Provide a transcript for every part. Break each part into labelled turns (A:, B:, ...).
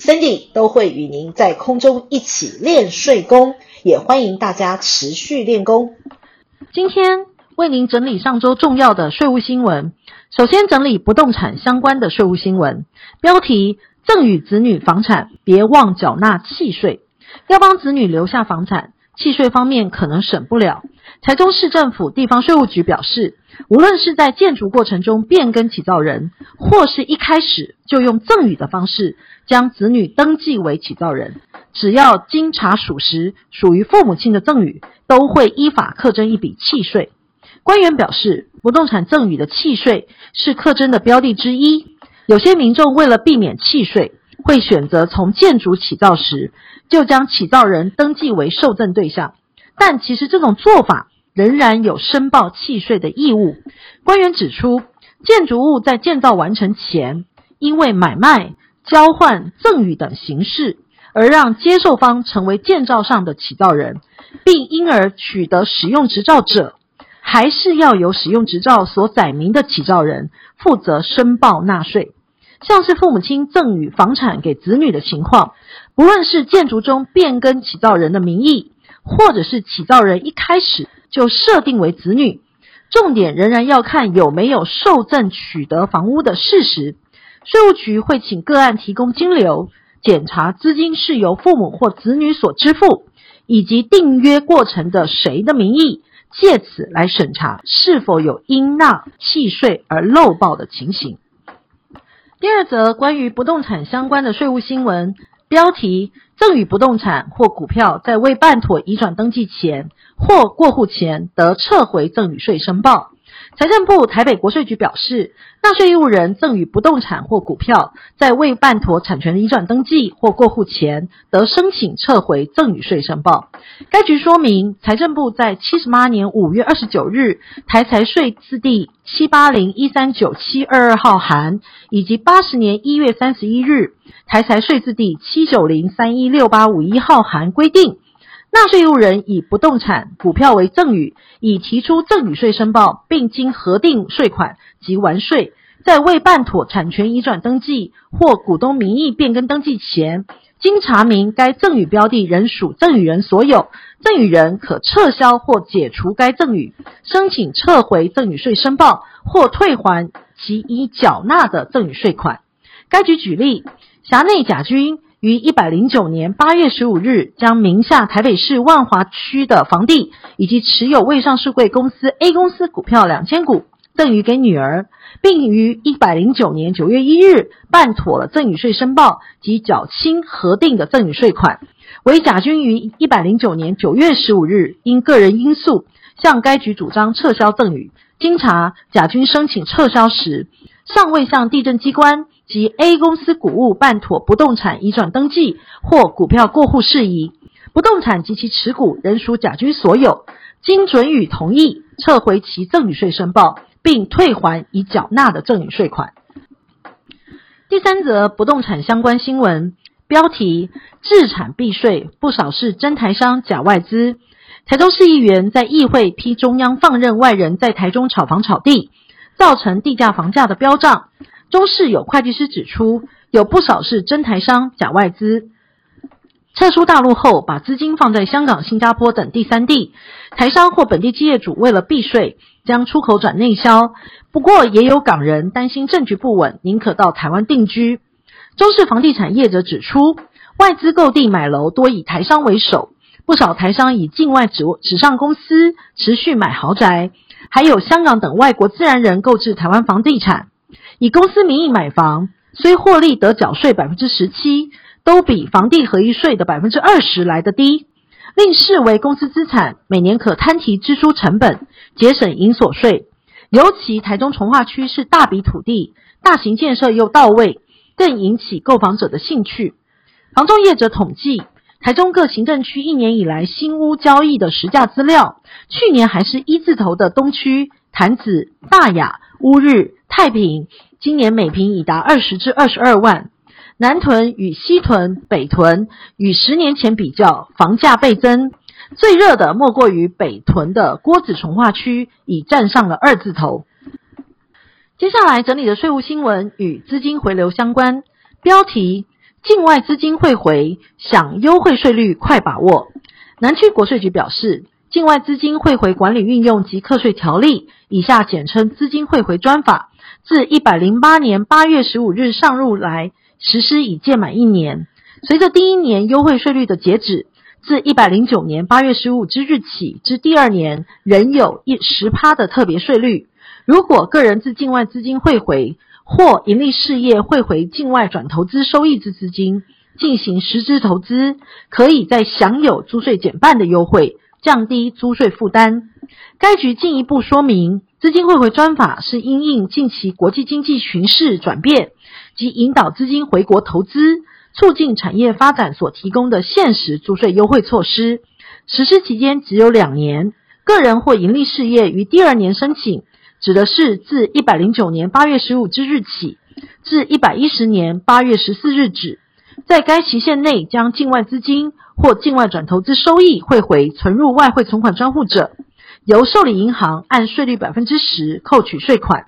A: ，Cindy 都会与您在空中一起练税功，也欢迎大家持续练功。
B: 今天为您整理上周重要的税务新闻。首先整理不动产相关的税务新闻，标题：赠与子女房产，别忘缴纳契税。要帮子女留下房产，契税方面可能省不了。台中市政府地方税务局表示，无论是在建筑过程中变更起造人，或是一开始就用赠与的方式将子女登记为起造人，只要经查属实，属于父母亲的赠与，都会依法课征一笔契税。官员表示，不动产赠与的契税是课征的标的之一。有些民众为了避免契税，会选择从建筑起造时就将起造人登记为受赠对象，但其实这种做法。仍然有申报契税的义务。官员指出，建筑物在建造完成前，因为买卖、交换、赠与等形式，而让接受方成为建造上的起造人，并因而取得使用执照者，还是要由使用执照所载明的起造人负责申报纳税。像是父母亲赠与房产给子女的情况，不论是建筑中变更起造人的名义，或者是起造人一开始。就设定为子女，重点仍然要看有没有受赠取得房屋的事实。税务局会请个案提供金流，检查资金是由父母或子女所支付，以及订约过程的谁的名义，借此来审查是否有应纳契税而漏报的情形。第二则关于不动产相关的税务新闻。标题：赠与不动产或股票在未办妥移转登记前或过户前，得撤回赠与税申报。财政部台北国税局表示，纳税义务人赠与不动产或股票在未办妥产权的移转登记或过户前，得申请撤回赠与税申报。该局说明，财政部在七十八年五月二十九日台财税字第七八零一三九七二二号函，以及八十年一月三十一日。台财税字第七九零三一六八五一号函规定，纳税义务人以不动产、股票为赠与，已提出赠与税申报，并经核定税款及完税，在未办妥产权移转登记或股东名义变更登记前，经查明该赠与标的仍属赠与人所有，赠与人可撤销或解除该赠与，申请撤回赠与税申报或退还其已缴纳的赠与税款。该局举例。辖内甲军于一百零九年八月十五日，将名下台北市万华区的房地以及持有未上市柜公司 A 公司股票两千股赠与给女儿，并于一百零九年九月一日办妥了赠与税申报及缴清核定的赠与税款。为甲君于一百零九年九月十五日因个人因素向该局主张撤销赠与，经查甲君申请撤销时，尚未向地震机关。及 A 公司股物办妥不动产移转登记或股票过户事宜，不动产及其持股仍属甲君所有，经准予同意，撤回其赠与税申报，并退还已缴纳的赠与税款。第三则不动产相关新闻，标题：置产避税，不少是真台商假外资。台中市议员在议会批中央放任外人在台中炒房炒地，造成地价房价的飙涨。中市有会计师指出，有不少是真台商假外资，撤出大陆后，把资金放在香港、新加坡等第三地。台商或本地企业主为了避税，将出口转内销。不过，也有港人担心政局不稳，宁可到台湾定居。中市房地产业者指出，外资购地买楼多以台商为首，不少台商以境外纸纸上公司持续买豪宅，还有香港等外国自然人购置台湾房地产。以公司名义买房，虽获利得缴税百分之十七，都比房地合一税的百分之二十来得低，另视为公司资产，每年可摊提支出成本，节省营所税。尤其台中从化区是大笔土地，大型建设又到位，更引起购房者的兴趣。房仲业者统计，台中各行政区一年以来新屋交易的实价资料，去年还是一字头的东区、潭子、大雅、乌日、太平，今年每坪已达二十至二十二万。南屯与西屯、北屯与十年前比较，房价倍增。最热的莫过于北屯的郭子重划区，已站上了二字头。接下来整理的税务新闻与资金回流相关，标题。境外资金汇回，享优惠税率，快把握。南区国税局表示，境外资金汇回管理运用及课税条例（以下简称资金汇回专法）自一百零八年八月十五日上路来实施已届满一年。随着第一年优惠税率的截止，自一百零九年八月十五之日起至第二年，仍有一十趴的特别税率。如果个人自境外资金汇回，或营利事业汇回境外转投资收益之资金进行实质投资，可以在享有租税减半的优惠，降低租税负担。该局进一步说明，资金汇回专法是因应近期国际经济形势转变及引导资金回国投资、促进产业发展所提供的现实租税优惠措施。实施期间只有两年，个人或营利事业于第二年申请。指的是自一百零九年八月十五之日起，至一百一十年八月十四日止，在该期限内将境外资金或境外转投资收益汇回存入外汇存款专户者，由受理银行按税率百分之十扣取税款。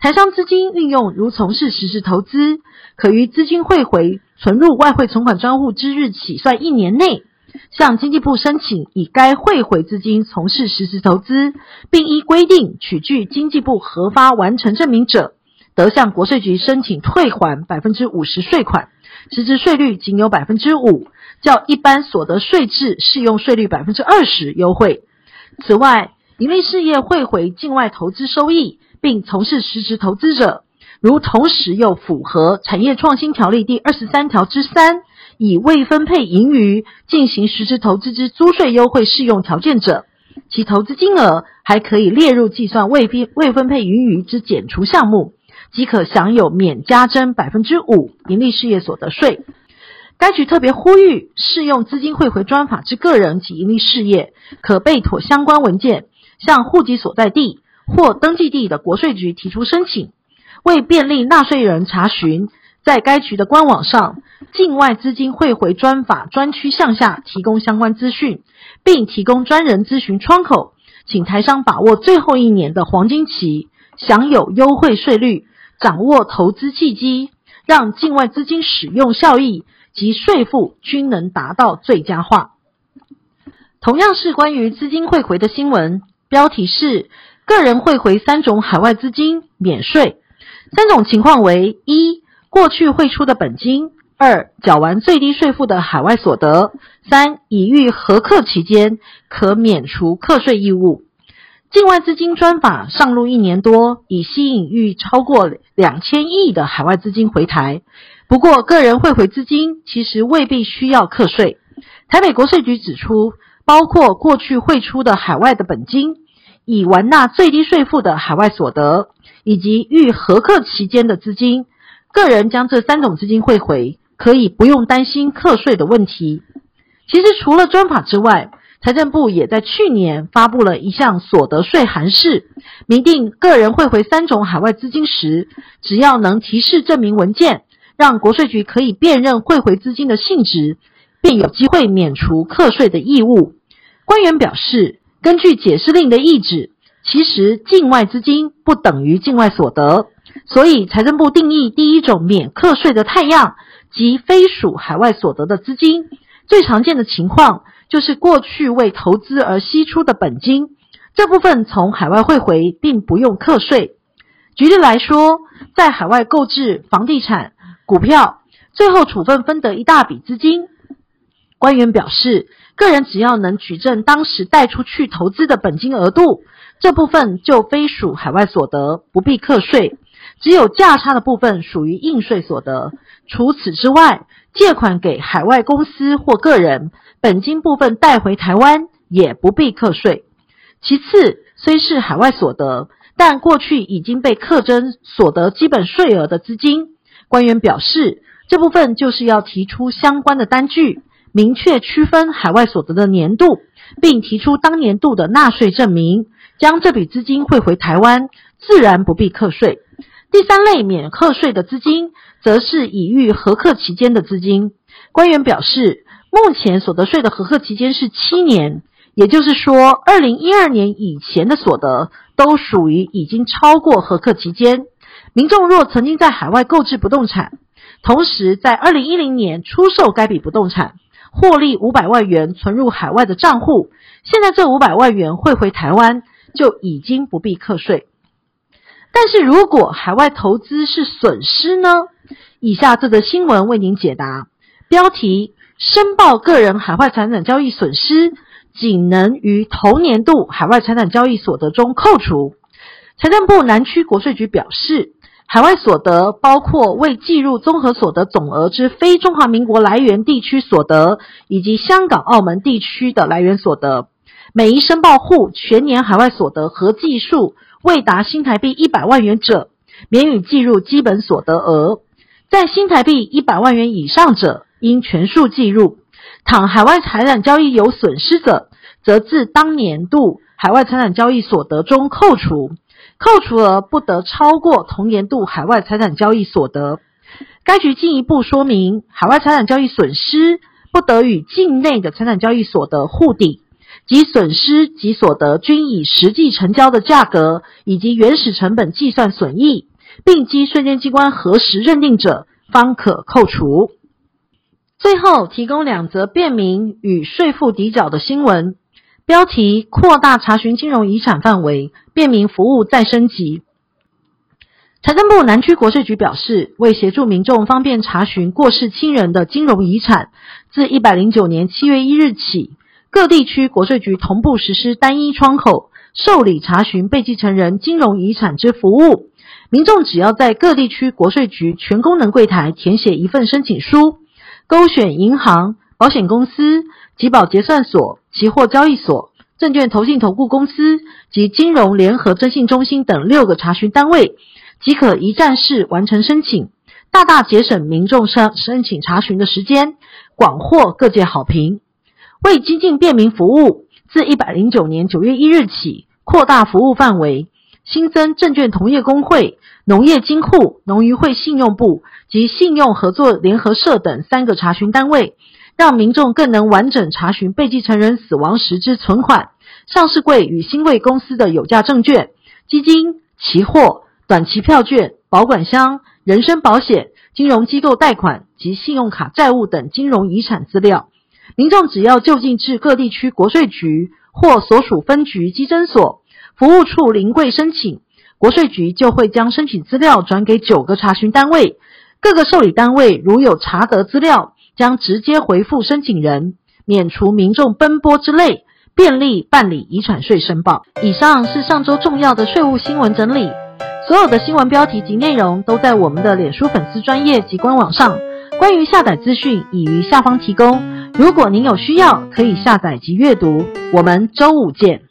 B: 台商资金运用如从事实时投资，可于资金汇回存入外汇存款专户之日起算一年内。向经济部申请以该汇回资金从事实时投资，并依规定取具经济部核发完成证明者，得向国税局申请退还百分之五十税款，实质税率仅有百分之五，较一般所得税制适用税率百分之二十优惠。此外，盈利事业汇回境外投资收益，并从事实质投资者，如同时又符合产业创新条例第二十三条之三。以未分配盈余进行实质投资之租税优惠适用条件者，其投资金额还可以列入计算未分未分配盈余之减除项目，即可享有免加征百分之五盈利事业所得税。该局特别呼吁，适用资金汇回专法之个人及盈利事业，可备妥相关文件，向户籍所在地或登记地的国税局提出申请，为便利纳税人查询。在该局的官网上，境外资金汇回专法专区向下提供相关资讯，并提供专人咨询窗口，请台商把握最后一年的黄金期，享有优惠税率，掌握投资契机，让境外资金使用效益及税负均能达到最佳化。同样是关于资金汇回的新闻，标题是：个人汇回三种海外资金免税，三种情况为一。过去汇出的本金，二缴完最低税负的海外所得，三已逾核课期间可免除课税义务。境外资金专法上路一年多，已吸引逾超过两千亿的海外资金回台。不过，个人汇回资金其实未必需要课税。台北国税局指出，包括过去汇出的海外的本金，已完纳最低税负的海外所得，以及逾核课期间的资金。个人将这三种资金汇回，可以不用担心课税的问题。其实除了专法之外，财政部也在去年发布了一项所得税函释，明定个人汇回三种海外资金时，只要能提示证明文件，让国税局可以辨认汇回资金的性质，便有机会免除课税的义务。官员表示，根据解释令的意旨，其实境外资金不等于境外所得。所以，财政部定义第一种免课税的态样，即非属海外所得的资金。最常见的情况就是过去为投资而吸出的本金，这部分从海外汇回，并不用课税。举例来说，在海外购置房地产、股票，最后处分分得一大笔资金，官员表示，个人只要能举证当时带出去投资的本金额度，这部分就非属海外所得，不必课税。只有价差的部分属于应税所得。除此之外，借款给海外公司或个人，本金部分带回台湾也不必课税。其次，虽是海外所得，但过去已经被课征所得基本税额的资金，官员表示，这部分就是要提出相关的单据，明确区分海外所得的年度，并提出当年度的纳税证明，将这笔资金汇回台湾，自然不必课税。第三类免课税的资金，则是已逾核课期间的资金。官员表示，目前所得税的核课期间是七年，也就是说，二零一二年以前的所得都属于已经超过核课期间。民众若曾经在海外购置不动产，同时在二零一零年出售该笔不动产，获利五百万元存入海外的账户，现在这五百万元汇回台湾，就已经不必课税。但是如果海外投资是损失呢？以下这则新闻为您解答。标题：申报个人海外财产交易损失，仅能于同年度海外财产交易所得中扣除。财政部南区国税局表示，海外所得包括未计入综合所得总额之非中华民国来源地区所得，以及香港、澳门地区的来源所得。每一申报户全年海外所得合计数未达新台币一百万元者，免予计入基本所得额；在新台币一百万元以上者，应全数计入。倘海外财产交易有损失者，则自当年度海外财产交易所得中扣除，扣除额不得超过同年度海外财产交易所得。该局进一步说明，海外财产交易损失不得与境内的财产交易所得互抵。及损失及所得均以实际成交的价格以及原始成本计算损益，并经税监机关核实认定者，方可扣除。最后提供两则便民与税负抵缴的新闻，标题：扩大查询金融遗产范围，便民服务再升级。财政部南区国税局表示，为协助民众方便查询过世亲人的金融遗产，自一百零九年七月一日起。各地区国税局同步实施单一窗口受理查询被继承人金融遗产之服务，民众只要在各地区国税局全功能柜台填写一份申请书，勾选银行、保险公司、集保结算所、期货交易所、证券投信投顾公司及金融联合征信中心等六个查询单位，即可一站式完成申请，大大节省民众申申请查询的时间，广获各界好评。为精进便民服务，自一百零九年九月一日起，扩大服务范围，新增证券同业公会、农业金库、农渔会信用部及信用合作联合社等三个查询单位，让民众更能完整查询被继承人死亡时之存款、上市柜与新柜公司的有价证券、基金、期货、短期票券、保管箱、人身保险、金融机构贷款及信用卡债务等金融遗产资料。民众只要就近至各地区国税局或所属分局稽征所服务处临柜申请，国税局就会将申请资料转给九个查询单位，各个受理单位如有查得资料，将直接回复申请人，免除民众奔波之累，便利办理遗产税申报。以上是上周重要的税务新闻整理，所有的新闻标题及内容都在我们的脸书粉丝专业及官网上，关于下载资讯已于下方提供。如果您有需要，可以下载及阅读。我们周五见。